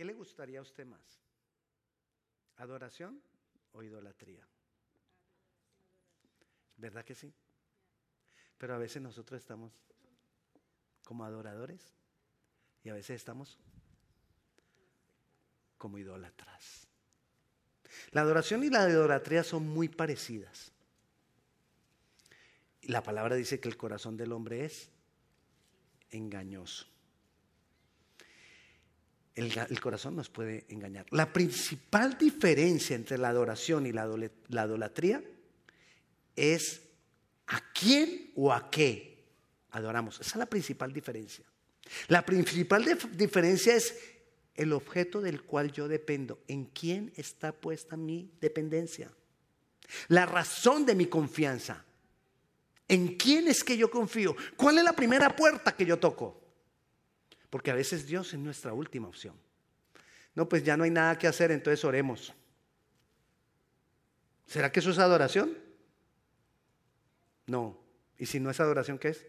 ¿Qué le gustaría a usted más? ¿Adoración o idolatría? ¿Verdad que sí? Pero a veces nosotros estamos como adoradores y a veces estamos como idólatras. La adoración y la idolatría son muy parecidas. La palabra dice que el corazón del hombre es engañoso. El, corazón nos puede engañar. La principal diferencia entre la adoración y la, la idolatría es a quién o a qué adoramos. Esa es la principal diferencia. La principal diferencia es el objeto del cual yo dependo. ¿En quién está puesta mi dependencia? La razón de mi confianza. ¿En quién es que yo confío? ¿Cuál es la primera puerta que yo toco? Porque a veces Dios es nuestra última opción. No, pues ya no hay nada que hacer, entonces oremos. ¿Será que eso es adoración? No. ¿Y si no es adoración, qué es?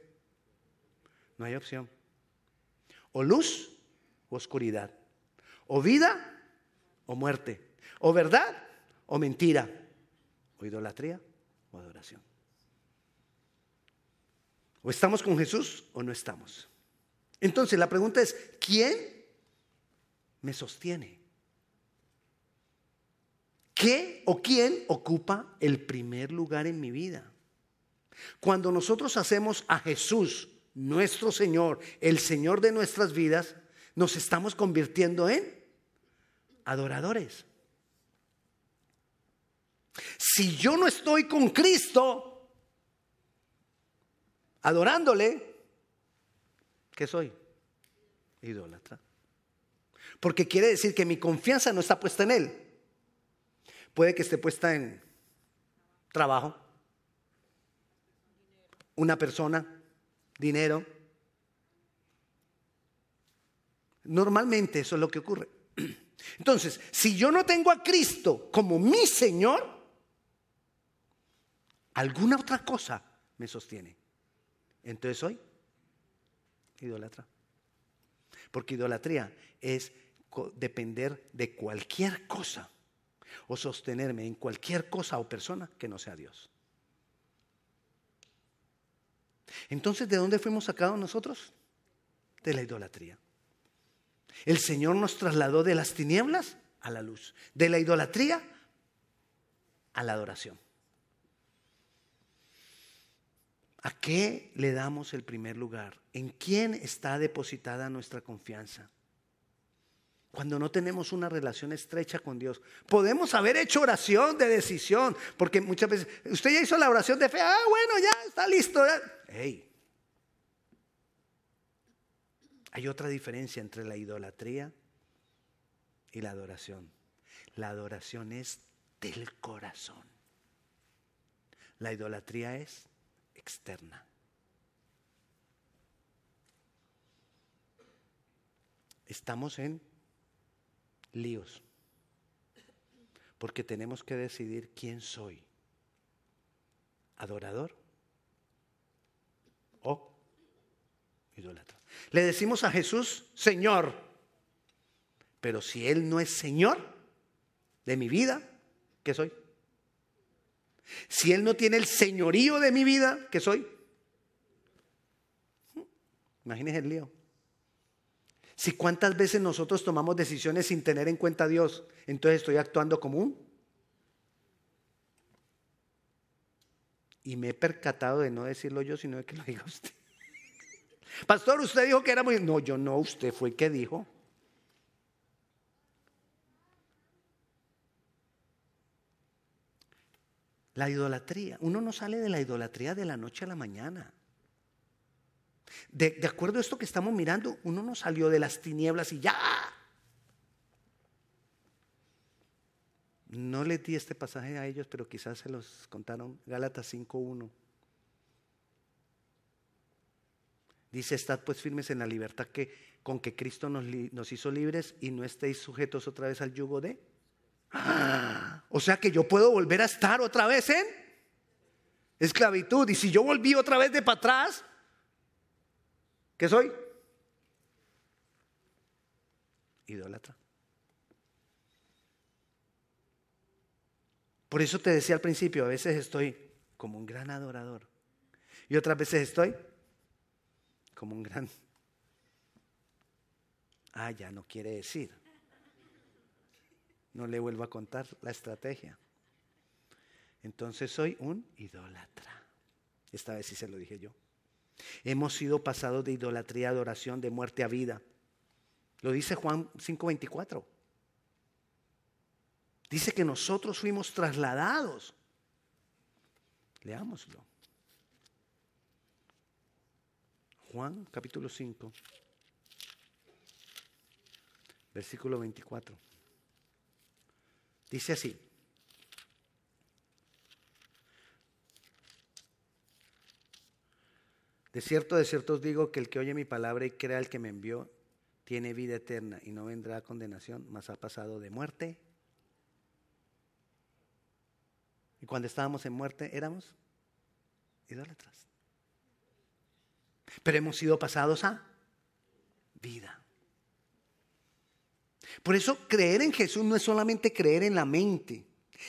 No hay opción. O luz o oscuridad. O vida o muerte. O verdad o mentira. O idolatría o adoración. O estamos con Jesús o no estamos. Entonces la pregunta es, ¿quién me sostiene? ¿Qué o quién ocupa el primer lugar en mi vida? Cuando nosotros hacemos a Jesús nuestro Señor, el Señor de nuestras vidas, nos estamos convirtiendo en adoradores. Si yo no estoy con Cristo adorándole, ¿qué soy? Idólatra. Porque quiere decir que mi confianza no está puesta en Él. Puede que esté puesta en trabajo, una persona, dinero. Normalmente eso es lo que ocurre. Entonces, si yo no tengo a Cristo como mi Señor, alguna otra cosa me sostiene. Entonces soy idólatra. Porque idolatría es depender de cualquier cosa o sostenerme en cualquier cosa o persona que no sea Dios. Entonces, ¿de dónde fuimos sacados nosotros? De la idolatría. El Señor nos trasladó de las tinieblas a la luz, de la idolatría a la adoración. ¿A qué le damos el primer lugar? ¿En quién está depositada nuestra confianza? Cuando no tenemos una relación estrecha con Dios. Podemos haber hecho oración de decisión, porque muchas veces, usted ya hizo la oración de fe, ah, bueno, ya está listo. Hey. Hay otra diferencia entre la idolatría y la adoración. La adoración es del corazón. La idolatría es externa. Estamos en líos. Porque tenemos que decidir quién soy. ¿Adorador o idólatra? Le decimos a Jesús, Señor. Pero si Él no es Señor de mi vida, ¿qué soy? Si Él no tiene el señorío de mi vida, ¿qué soy? Imagínese el lío. Si cuántas veces nosotros tomamos decisiones sin tener en cuenta a Dios, entonces estoy actuando como un. Y me he percatado de no decirlo yo, sino de que lo diga usted. Pastor, usted dijo que era muy... No, yo no, usted fue el que dijo. La idolatría. Uno no sale de la idolatría de la noche a la mañana. De, acuerdo a esto que estamos mirando, uno no salió de las tinieblas y ya. No les di este pasaje a ellos, pero quizás se los contaron. Gálatas 5.1. Dice, estad pues firmes en la libertad que, con que Cristo nos hizo libres y no estéis sujetos otra vez al yugo de... O sea que yo puedo volver a estar otra vez en esclavitud. Y si yo volví otra vez de para atrás, ¿qué soy? Idólatra. Por eso te decía al principio, a veces estoy como un gran adorador y otras veces estoy como un gran... Ah, ya no quiere decir no le vuelvo a contar la estrategia. Entonces soy un idólatra. Esta vez sí se lo dije yo. Hemos sido pasados de idolatría a adoración, de muerte a vida. Lo dice Juan 5:24. Dice que nosotros fuimos trasladados. Leámoslo. Juan capítulo 5, versículo 24. Dice así. De cierto, de cierto os digo que el que oye mi palabra y crea el que me envió, tiene vida eterna y no vendrá a condenación, mas ha pasado de muerte. Y cuando estábamos en muerte éramos idólatras. Pero hemos sido pasados a vida. Por eso creer en Jesús no es solamente creer en la mente,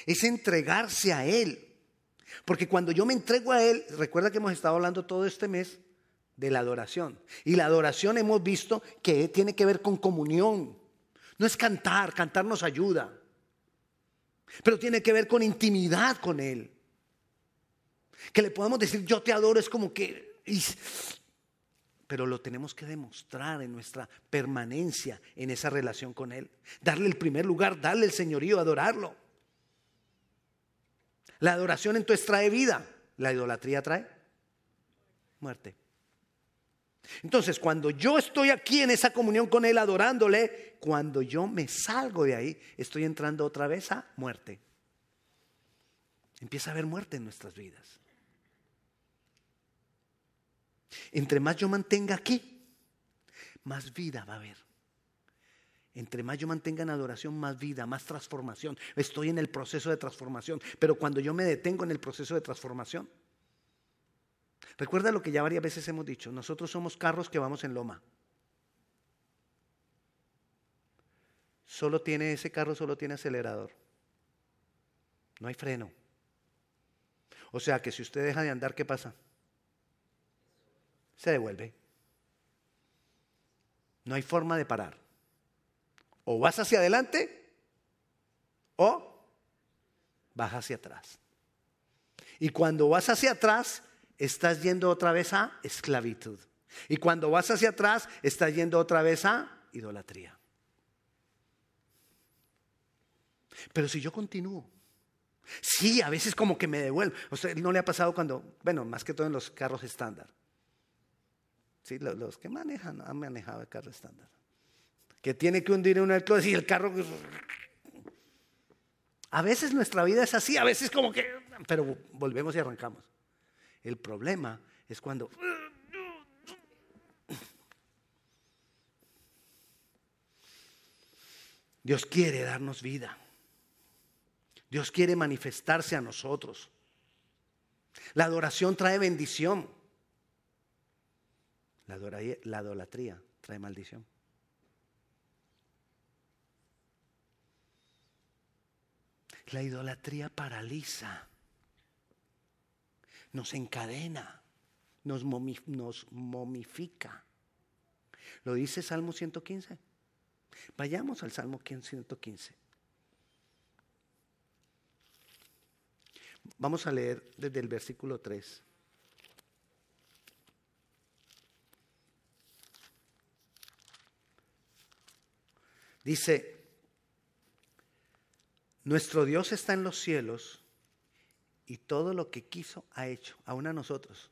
es entregarse a Él. Porque cuando yo me entrego a Él, recuerda que hemos estado hablando todo este mes de la adoración. Y la adoración hemos visto que tiene que ver con comunión. No es cantar, cantar nos ayuda. Pero tiene que ver con intimidad con Él. Que le podemos decir yo te adoro es como que... Pero lo tenemos que demostrar en nuestra permanencia en esa relación con Él. Darle el primer lugar, darle el señorío, adorarlo. La adoración entonces trae vida, la idolatría trae muerte. Entonces, cuando yo estoy aquí en esa comunión con Él adorándole, cuando yo me salgo de ahí, estoy entrando otra vez a muerte. Empieza a haber muerte en nuestras vidas. Entre más yo mantenga aquí, más vida va a haber. Entre más yo mantenga en adoración, más vida, más transformación. Estoy en el proceso de transformación. Pero cuando yo me detengo en el proceso de transformación, recuerda lo que ya varias veces hemos dicho, nosotros somos carros que vamos en loma. Solo tiene ese carro, solo tiene acelerador. No hay freno. O sea que si usted deja de andar, ¿qué pasa? Se devuelve. No hay forma de parar. O vas hacia adelante o vas hacia atrás. Y cuando vas hacia atrás, estás yendo otra vez a esclavitud. Y cuando vas hacia atrás, estás yendo otra vez a idolatría. Pero si yo continúo, sí, a veces como que me devuelvo. O sea, no le ha pasado cuando, bueno, más que todo en los carros estándar. Sí, los, que manejan han manejado el carro estándar que tiene que hundir una closet y el carro... A veces nuestra vida es así, a veces como que... Pero volvemos y arrancamos. El problema es cuando... Dios quiere darnos vida. Dios quiere manifestarse a nosotros. La adoración trae bendición. La, idolatría trae maldición. La idolatría paraliza, nos encadena, nos, momifica. Lo dice Salmo 115. Vayamos al Salmo 115. Vamos a leer desde el versículo 3. Dice, nuestro Dios está en los cielos y todo lo que quiso ha hecho, aún a nosotros.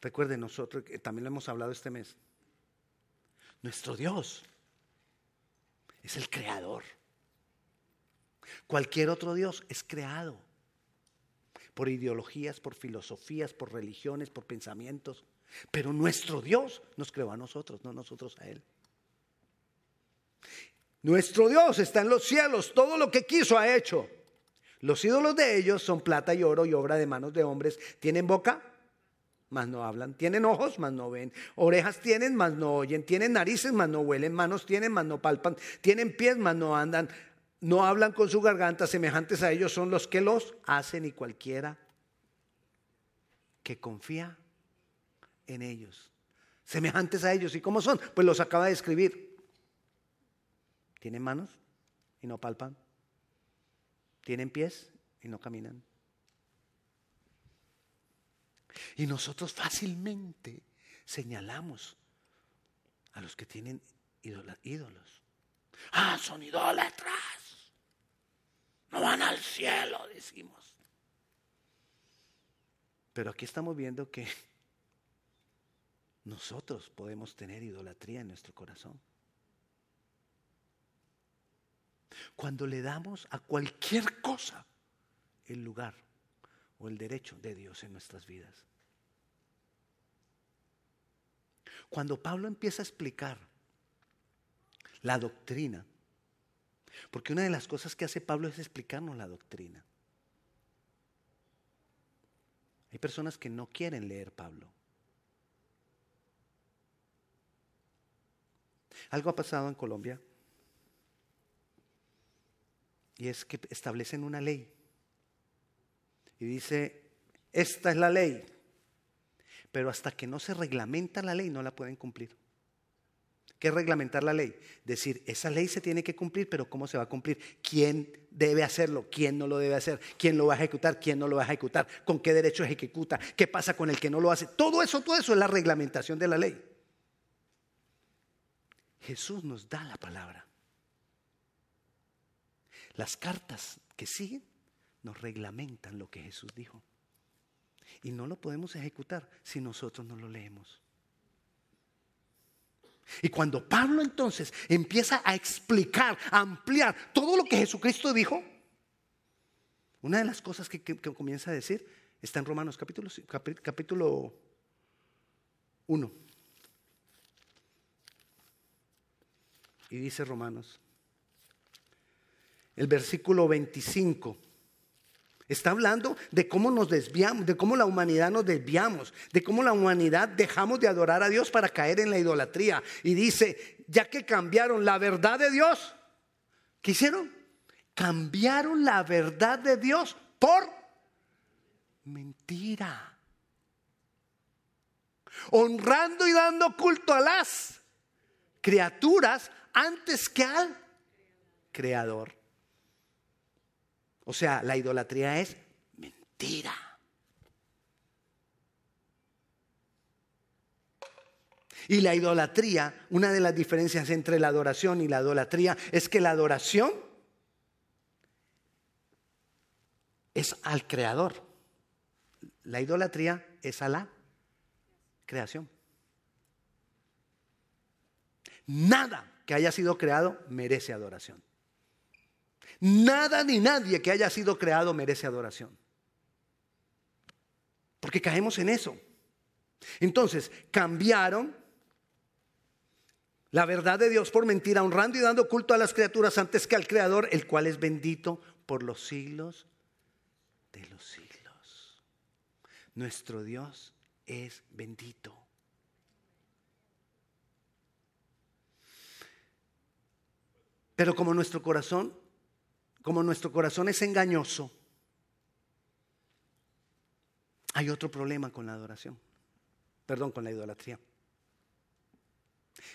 Recuerden, nosotros, también lo hemos hablado este mes, nuestro Dios es el creador. Cualquier otro Dios es creado por ideologías, por filosofías, por religiones, por pensamientos. Pero nuestro Dios nos creó a nosotros, no nosotros a Él. Nuestro Dios está en los cielos, todo lo que quiso ha hecho. Los ídolos de ellos son plata y oro y obra de manos de hombres. ¿Tienen boca? Mas no hablan. Tienen ojos, mas no ven. Orejas tienen, mas no oyen. Tienen narices, mas no huelen. Manos tienen, mas no palpan. Tienen pies, mas no andan. no hablan con su garganta, semejantes a ellos son los que los hacen y cualquiera que confía en ellos. Semejantes a ellos. ¿Y cómo son? Pues los acaba de escribir. Tienen manos y no palpan. Tienen pies y no caminan. Y nosotros fácilmente señalamos a los que tienen ídolos. Ah, son idólatras. No van al cielo, decimos. Pero aquí estamos viendo que nosotros podemos tener idolatría en nuestro corazón. Cuando le damos a cualquier cosa el lugar o el derecho de Dios en nuestras vidas. Cuando Pablo empieza a explicar la doctrina, porque una de las cosas que hace Pablo es explicarnos la doctrina. Hay personas que no quieren leer Pablo. Algo ha pasado en Colombia y es que establecen una ley y dice, esta es la ley, pero hasta que no se reglamenta la ley no la pueden cumplir. ¿Qué es reglamentar la ley? Decir, esa ley se tiene que cumplir, pero ¿cómo se va a cumplir? ¿Quién debe hacerlo? ¿Quién no lo debe hacer? ¿Quién lo va a ejecutar? ¿Quién no lo va a ejecutar? ¿Con qué derecho ejecuta? ¿Qué pasa con el que no lo hace? Todo eso, todo eso es la reglamentación de la ley. Jesús nos da la palabra. Las cartas que siguen nos reglamentan lo que Jesús dijo. Y no lo podemos ejecutar si nosotros no lo leemos. Y cuando Pablo entonces empieza a explicar, a ampliar todo lo que Jesucristo dijo, una de las cosas que, comienza a decir está en Romanos capítulo, capítulo 1. Y dice Romanos, el versículo 25. Está hablando de cómo nos desviamos, de cómo la humanidad nos desviamos, de cómo la humanidad dejamos de adorar a Dios para caer en la idolatría. Y dice, ya que cambiaron la verdad de Dios, ¿qué hicieron? Cambiaron la verdad de Dios por mentira. Honrando y dando culto a las criaturas antes que al creador. O sea, la idolatría es mentira. Y la idolatría, una de las diferencias entre la adoración y la idolatría es que la adoración es al creador. La idolatría es a la creación. Nada que haya sido creado merece adoración. Nada ni nadie que haya sido creado merece adoración. Porque caemos en eso. Entonces, cambiaron la verdad de Dios por mentira, honrando y dando culto a las criaturas antes que al Creador, el cual es bendito por los siglos de los siglos. Nuestro Dios es bendito. Pero como nuestro corazón, como nuestro corazón es engañoso, hay otro problema con la adoración. Perdón, con la idolatría.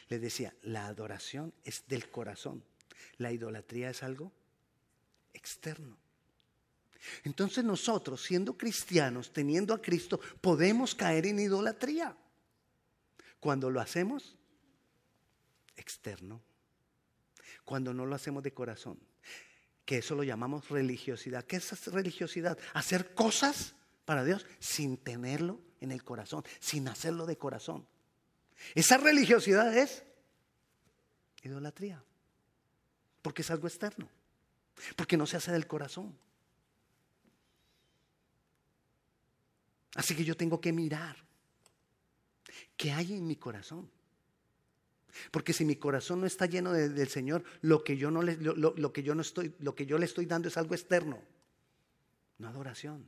Les decía, la adoración es del corazón. La idolatría es algo externo. Entonces nosotros, siendo cristianos, teniendo a Cristo, podemos caer en idolatría. Cuando lo hacemos externo cuando no lo hacemos de corazón. Que eso lo llamamos religiosidad. ¿Qué es religiosidad? Hacer cosas para Dios sin tenerlo en el corazón, sin hacerlo de corazón. Esa religiosidad es idolatría, porque es algo externo, porque no se hace del corazón. Así que yo tengo que mirar qué hay en mi corazón. Porque si mi corazón no está lleno del Señor, lo que yo no lo, que yo no estoy, lo que yo le estoy dando es algo externo, no adoración.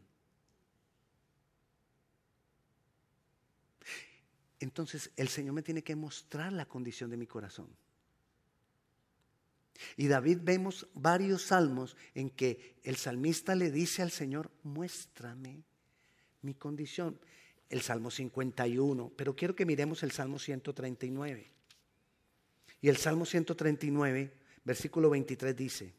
Entonces el Señor me tiene que mostrar la condición de mi corazón. Y David vemos varios salmos en que el salmista le dice al Señor, muéstrame mi condición. El Salmo 51, pero quiero que miremos el Salmo 139. Y el Salmo 139, versículo 23 dice,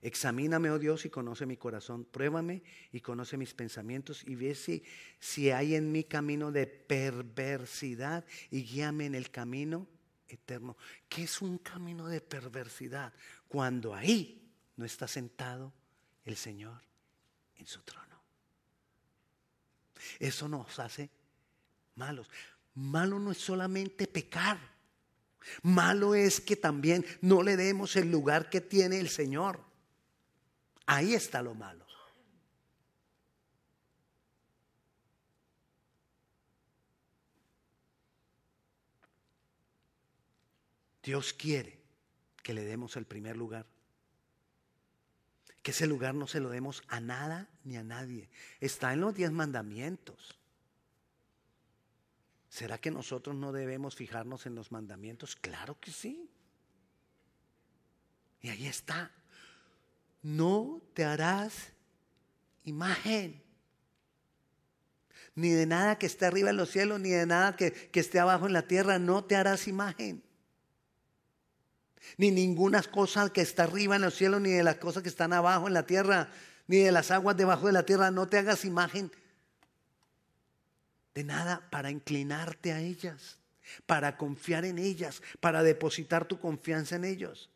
Examíname, oh Dios, y conoce mi corazón. Pruébame y conoce mis pensamientos y ve si, si hay en mi camino de perversidad y guíame en el camino eterno. ¿Qué es un camino de perversidad? Cuando ahí no está sentado el Señor en su trono. Eso nos hace malos. Malo no es solamente pecar. Malo es que también no le demos el lugar que tiene el Señor. Ahí está lo malo. Dios quiere que le demos el primer lugar. Que ese lugar no se lo demos a nada ni a nadie. Está en los diez mandamientos. ¿Será que nosotros no debemos fijarnos en los mandamientos? Claro que sí. Y ahí está no te harás imagen. Ni de nada que esté arriba en los cielos, ni de nada que, que esté abajo en la tierra, no te harás imagen. Ni ninguna cosa que está arriba en los cielos, ni de las cosas que están abajo en la tierra, ni de las aguas debajo de la tierra, no te hagas imagen de nada para inclinarte a ellas, para confiar en ellas, para depositar tu confianza en ellos.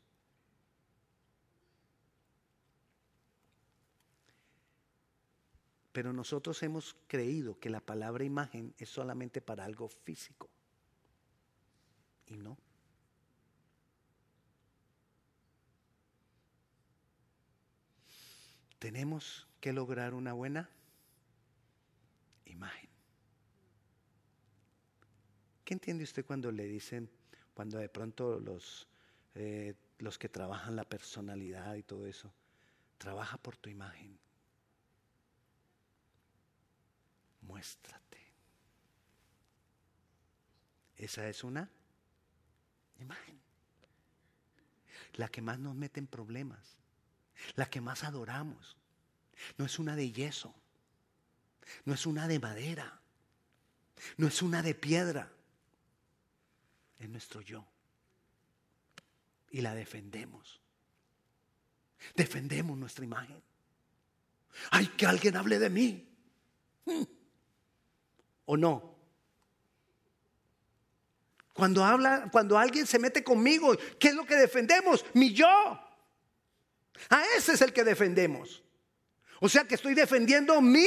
Pero nosotros hemos creído que la palabra imagen es solamente para algo físico. Y no. Tenemos que lograr una buena imagen. ¿Qué entiende usted cuando le dicen, cuando de pronto los, eh, los que trabajan la personalidad y todo eso, trabaja por tu imagen? muéstrate. Esa es una imagen. La que más nos mete en problemas. La que más adoramos. No es una de yeso. No es una de madera. No es una de piedra. Es nuestro yo. Y la defendemos. Defendemos nuestra imagen. Ay, que alguien hable de mí. Hmm o no? Cuando habla, cuando alguien se mete conmigo, ¿qué es lo que defendemos? Mi yo. A ese es el que defendemos. O sea que estoy defendiendo mi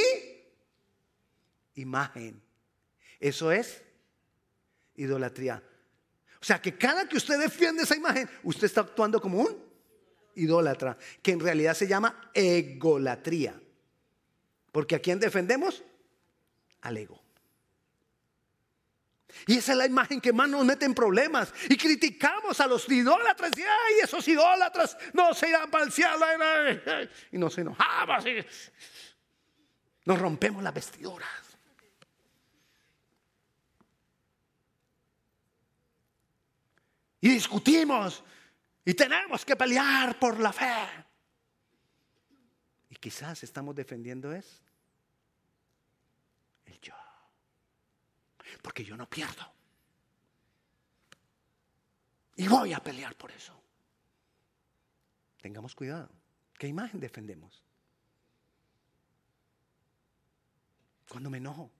imagen. Eso es idolatría. Sea que cada que usted defiende esa imagen, usted está actuando como un idólatra, que en realidad se llama egolatría. Porque a quién defendemos? Al ego. Y esa es la imagen que más nos mete en problemas. Y criticamos a los idólatras. Y ay, esos idólatras no se irán para el cielo. Y nos enojamos. Y nos rompemos las vestiduras. Y discutimos. Y tenemos que pelear por la fe. Y quizás estamos defendiendo eso Porque yo no pierdo. Y voy a pelear por eso. Tengamos cuidado. ¿Qué imagen defendemos? Cuando me enojo.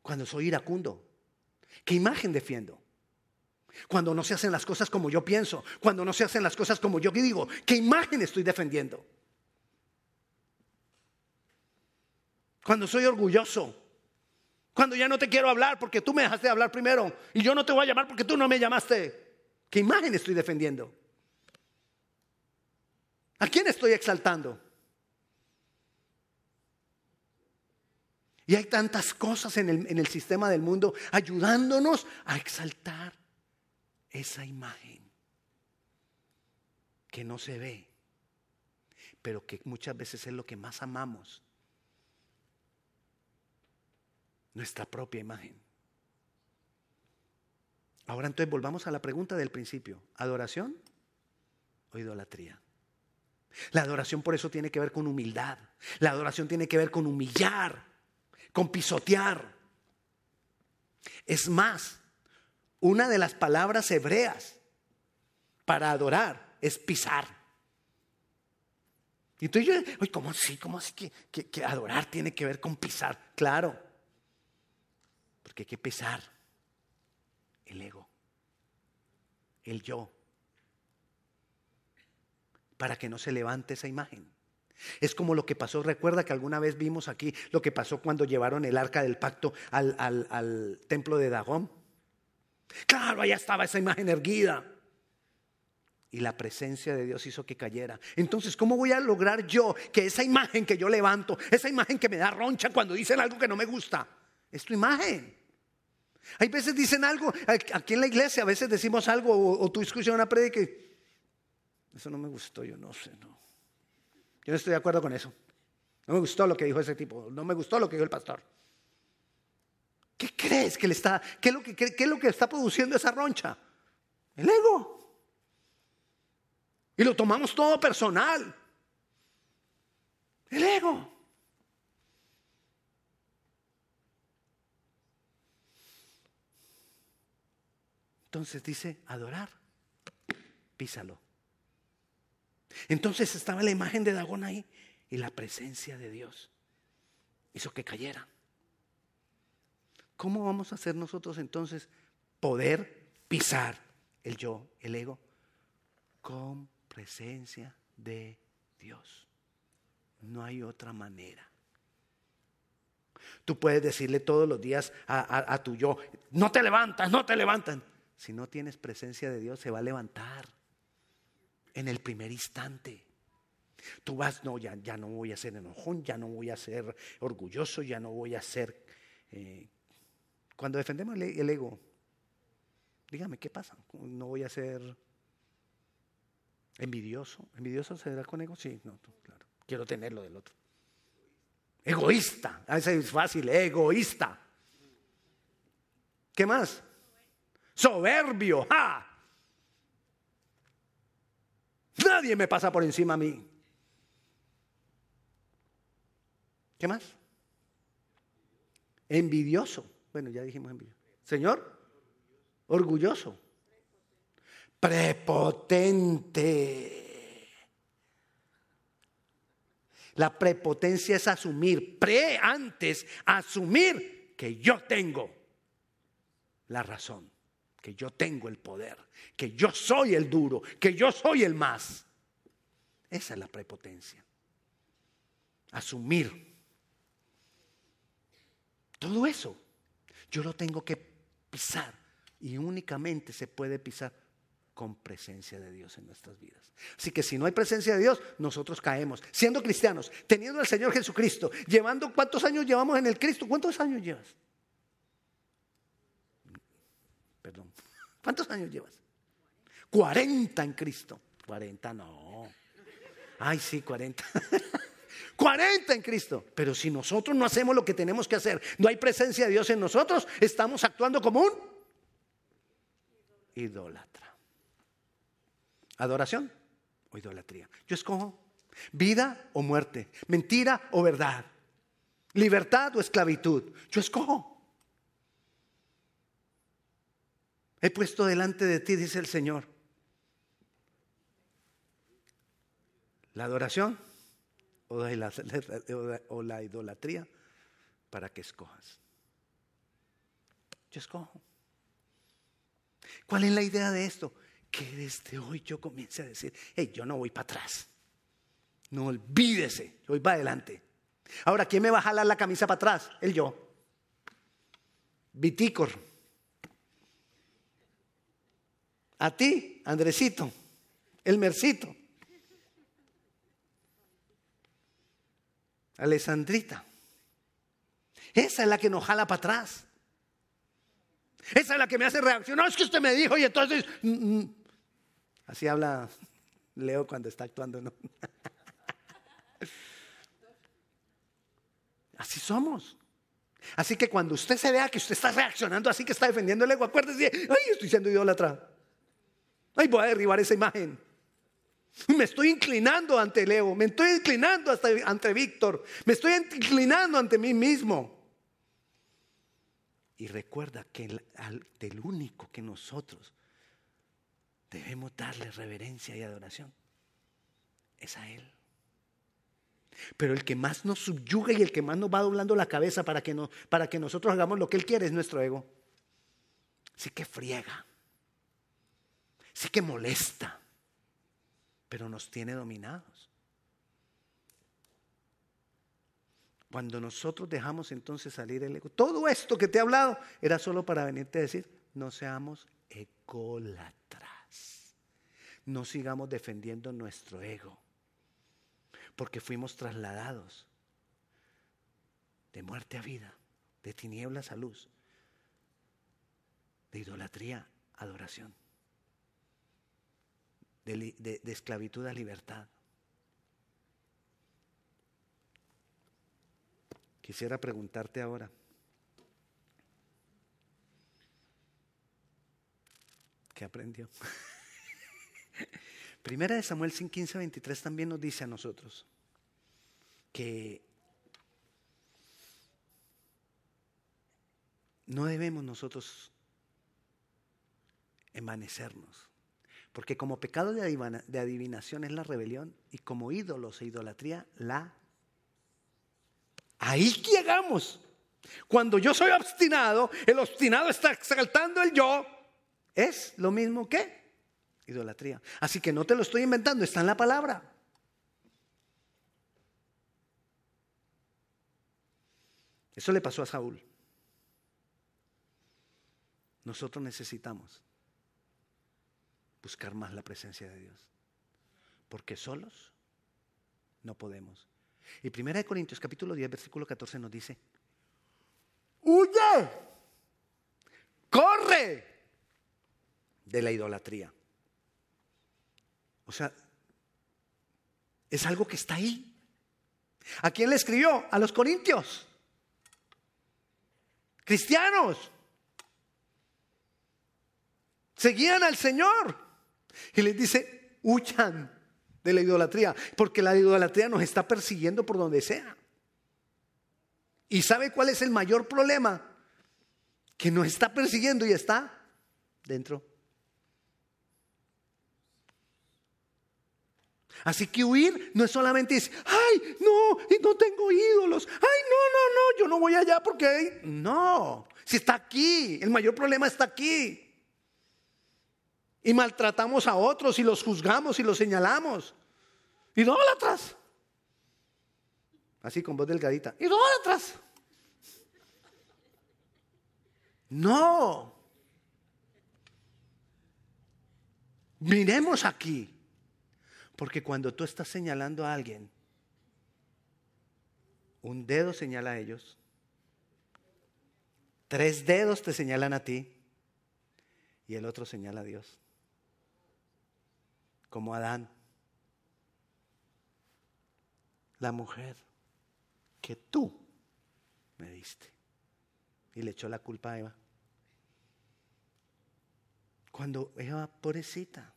Cuando soy iracundo. ¿Qué imagen defiendo? Cuando no se hacen las cosas como yo pienso. Cuando no se hacen las cosas como yo digo. ¿Qué imagen estoy defendiendo? Cuando soy orgulloso. Cuando ya no te quiero hablar porque tú me dejaste hablar primero y yo no te voy a llamar porque tú no me llamaste. ¿Qué imagen estoy defendiendo? ¿A quién estoy exaltando? Y hay tantas cosas en el, en el sistema del mundo ayudándonos a exaltar esa imagen que no se ve, pero que muchas veces es lo que más amamos nuestra propia imagen. Ahora entonces volvamos a la pregunta del principio. ¿Adoración o idolatría? La adoración por eso tiene que ver con humildad. La adoración tiene que ver con humillar, con pisotear. Es más, una de las palabras hebreas para adorar es pisar. Y entonces yo, oye, ¿cómo así? ¿Cómo así que, que adorar tiene que ver con pisar? Claro, porque hay que pisar el ego, el yo, para que no se levante esa imagen. Es como lo que pasó, recuerda que alguna vez vimos aquí lo que pasó cuando llevaron el arca del pacto al, templo de Dagón. Claro, allá estaba esa imagen erguida. Y la presencia de Dios hizo que cayera. Entonces, ¿cómo voy a lograr yo que esa imagen que yo levanto, esa imagen que me da roncha cuando dicen algo que no me gusta, es tu imagen? Hay veces dicen algo, aquí en la iglesia a veces decimos algo o, tú escuchas una predica eso no me gustó, yo no sé, no. Yo no estoy de acuerdo con eso. No me gustó lo que dijo ese tipo, no me gustó lo que dijo el pastor. ¿Qué crees que le está, qué es lo que, está produciendo esa roncha? El ego. Y lo tomamos todo personal. El ego. Entonces dice, adorar, písalo. Entonces estaba la imagen de Dagón ahí y la presencia de Dios hizo que cayera. ¿Cómo vamos a hacer nosotros entonces poder pisar el yo, el ego, con presencia de Dios? No hay otra manera. Tú puedes decirle todos los días a, tu yo, no te levantas, no te levantan. Si no tienes presencia de Dios, se va a levantar en el primer instante. Tú vas, no, ya, ya no voy a ser enojón, ya no voy a ser orgulloso, ya no voy a ser... Eh, cuando defendemos el, ego, dígame, ¿qué pasa? No voy a ser envidioso. ¿Envidioso se da con ego? Sí, no, claro. Quiero tenerlo del otro. Egoísta. A veces es fácil, egoísta. ¿Qué más? Soberbio. ¡Ja! Nadie me pasa por encima a mí. ¿Qué más? Envidioso. Bueno, ya dijimos envidioso. Señor, orgulloso. Prepotente. La prepotencia es asumir, pre antes, asumir que yo tengo la razón que yo tengo el poder, que yo soy el duro, que yo soy el más. Esa es la prepotencia. Asumir. Todo eso yo lo tengo que pisar y únicamente se puede pisar con presencia de Dios en nuestras vidas. Así que si no hay presencia de Dios, nosotros caemos. Siendo cristianos, teniendo al Señor Jesucristo, llevando, ¿cuántos años llevamos en el Cristo? ¿Cuántos años llevas? Perdón. ¿Cuántos años llevas? 40 en Cristo. 40 no. Ay, sí, 40. 40 en Cristo. Pero si nosotros no hacemos lo que tenemos que hacer, no hay presencia de Dios en nosotros, estamos actuando como un idólatra. Adoración o idolatría. Yo escojo vida o muerte, mentira o verdad, libertad o esclavitud. Yo escojo. He puesto delante de ti, dice el Señor, la adoración o la, idolatría para que escojas. Yo escojo. ¿Cuál es la idea de esto? Que desde hoy yo comience a decir, hey, yo no voy para atrás. No olvídese, yo voy para adelante. Ahora, ¿quién me va a jalar la camisa para atrás? El yo. Vitícor. A ti, Andresito, el Mercito, Alessandrita. Esa es la que nos jala para atrás. Esa es la que me hace reaccionar. No, es que usted me dijo y entonces... Mm, mm. Así habla Leo cuando está actuando. ¿no? Así somos. Así que cuando usted se vea que usted está reaccionando así que está defendiendo el ego, acuérdese, ay, estoy siendo idólatra. Ay, voy a derribar esa imagen. Me estoy inclinando ante el ego, me estoy inclinando hasta ante Víctor, me estoy inclinando ante mí mismo. Y recuerda que el, único que nosotros debemos darle reverencia y adoración es a Él. Pero el que más nos subyuga y el que más nos va doblando la cabeza para que, para que nosotros hagamos lo que Él quiere es nuestro ego. Sí que friega, sí que molesta, pero nos tiene dominados. Cuando nosotros dejamos entonces salir el ego, todo esto que te he hablado era solo para venirte a decir, no seamos ególatras, no sigamos defendiendo nuestro ego porque fuimos trasladados de muerte a vida, de tinieblas a luz, de idolatría a adoración, de, esclavitud a libertad. Quisiera preguntarte ahora, ¿qué aprendió? Primera de Samuel 15, 23 también nos dice a nosotros que no debemos nosotros envanecernos, porque como pecado de adivinación es la rebelión y como ídolos e idolatría la... Ahí llegamos. Cuando yo soy obstinado, el obstinado está exaltando el yo, es lo mismo que Idolatría. Así que no te lo estoy inventando, está en la palabra. Eso le pasó a Saúl. Nosotros necesitamos buscar más la presencia de Dios. Porque solos no podemos. Y 1 Corintios capítulo 10, versículo 14 nos dice, huye, corre de la idolatría. O sea, es algo que está ahí. ¿A quién le escribió? A los corintios. Cristianos. Seguían al Señor. Y les dice, huyan de la idolatría, porque la idolatría nos está persiguiendo por donde sea. ¿Y sabe cuál es el mayor problema? Que nos está persiguiendo y está dentro Así que huir no es solamente decir, ay, no, no tengo ídolos, ay, no, no, no, yo no voy allá porque. No, si está aquí, el mayor problema está aquí. Y maltratamos a otros y los juzgamos y los señalamos. Idólatras. Así con voz delgadita. Idólatras. No. Miremos aquí. Porque cuando tú estás señalando a alguien, un dedo señala a ellos, tres dedos te señalan a ti y el otro señala a Dios. Como Adán, la mujer que tú me diste. Y le echó la culpa a Eva. Cuando Eva, pobrecita.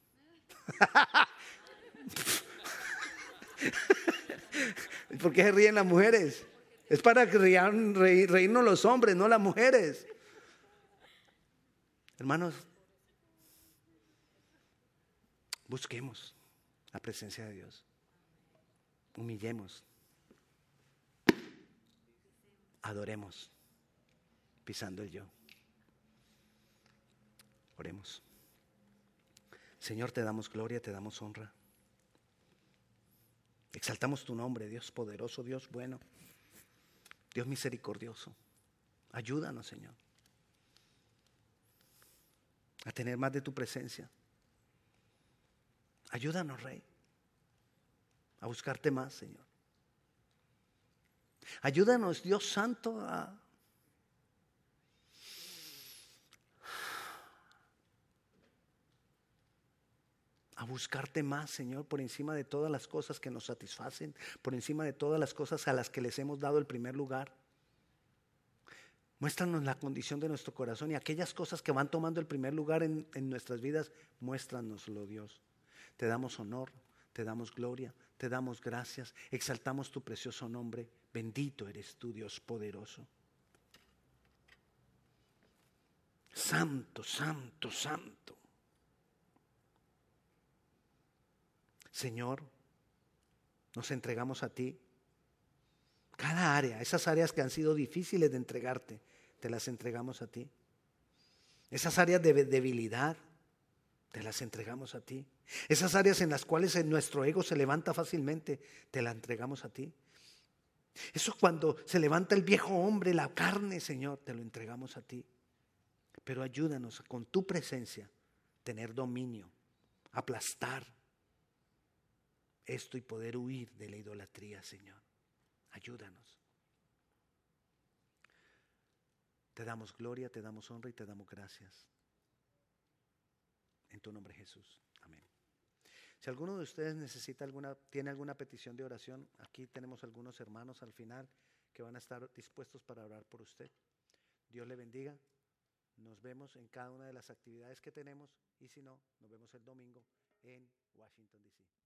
¿Por qué se ríen las mujeres? Es para que reírnos los hombres, no las mujeres. Hermanos, busquemos la presencia de Dios. Humillemos. Adoremos, pisando el yo. Oremos. Señor, te damos gloria, te damos honra. Exaltamos tu nombre, Dios poderoso, Dios bueno, Dios misericordioso. Ayúdanos, Señor, a tener más de tu presencia. Ayúdanos, Rey, a buscarte más, Señor. Ayúdanos, Dios Santo, a buscarte más, Señor, por encima de todas las cosas que nos satisfacen, por encima de todas las cosas a las que les hemos dado el primer lugar. Muéstranos la condición de nuestro corazón y aquellas cosas que van tomando el primer lugar en nuestras vidas, muéstranoslo, Dios. Te damos honor, te damos gloria, te damos gracias, exaltamos tu precioso nombre. Bendito eres tú, Dios poderoso. Santo, santo, santo. Señor, nos entregamos a ti. Cada área, esas áreas que han sido difíciles de entregarte, te las entregamos a ti. Esas áreas de debilidad, te las entregamos a ti. Esas áreas en las cuales nuestro ego se levanta fácilmente, te las entregamos a ti. Eso cuando se levanta el viejo hombre, la carne, Señor, te lo entregamos a ti. Pero ayúdanos con tu presencia tener dominio, aplastar esto y poder huir de la idolatría, Señor. Ayúdanos. Te damos gloria, te damos honra y te damos gracias. En tu nombre Jesús. Amén. Si alguno de ustedes necesita alguna, tiene alguna petición de oración, aquí tenemos algunos hermanos al final que van a estar dispuestos para orar por usted. Dios le bendiga. Nos vemos en cada una de las actividades que tenemos y si no, nos vemos el domingo en Washington, D.C.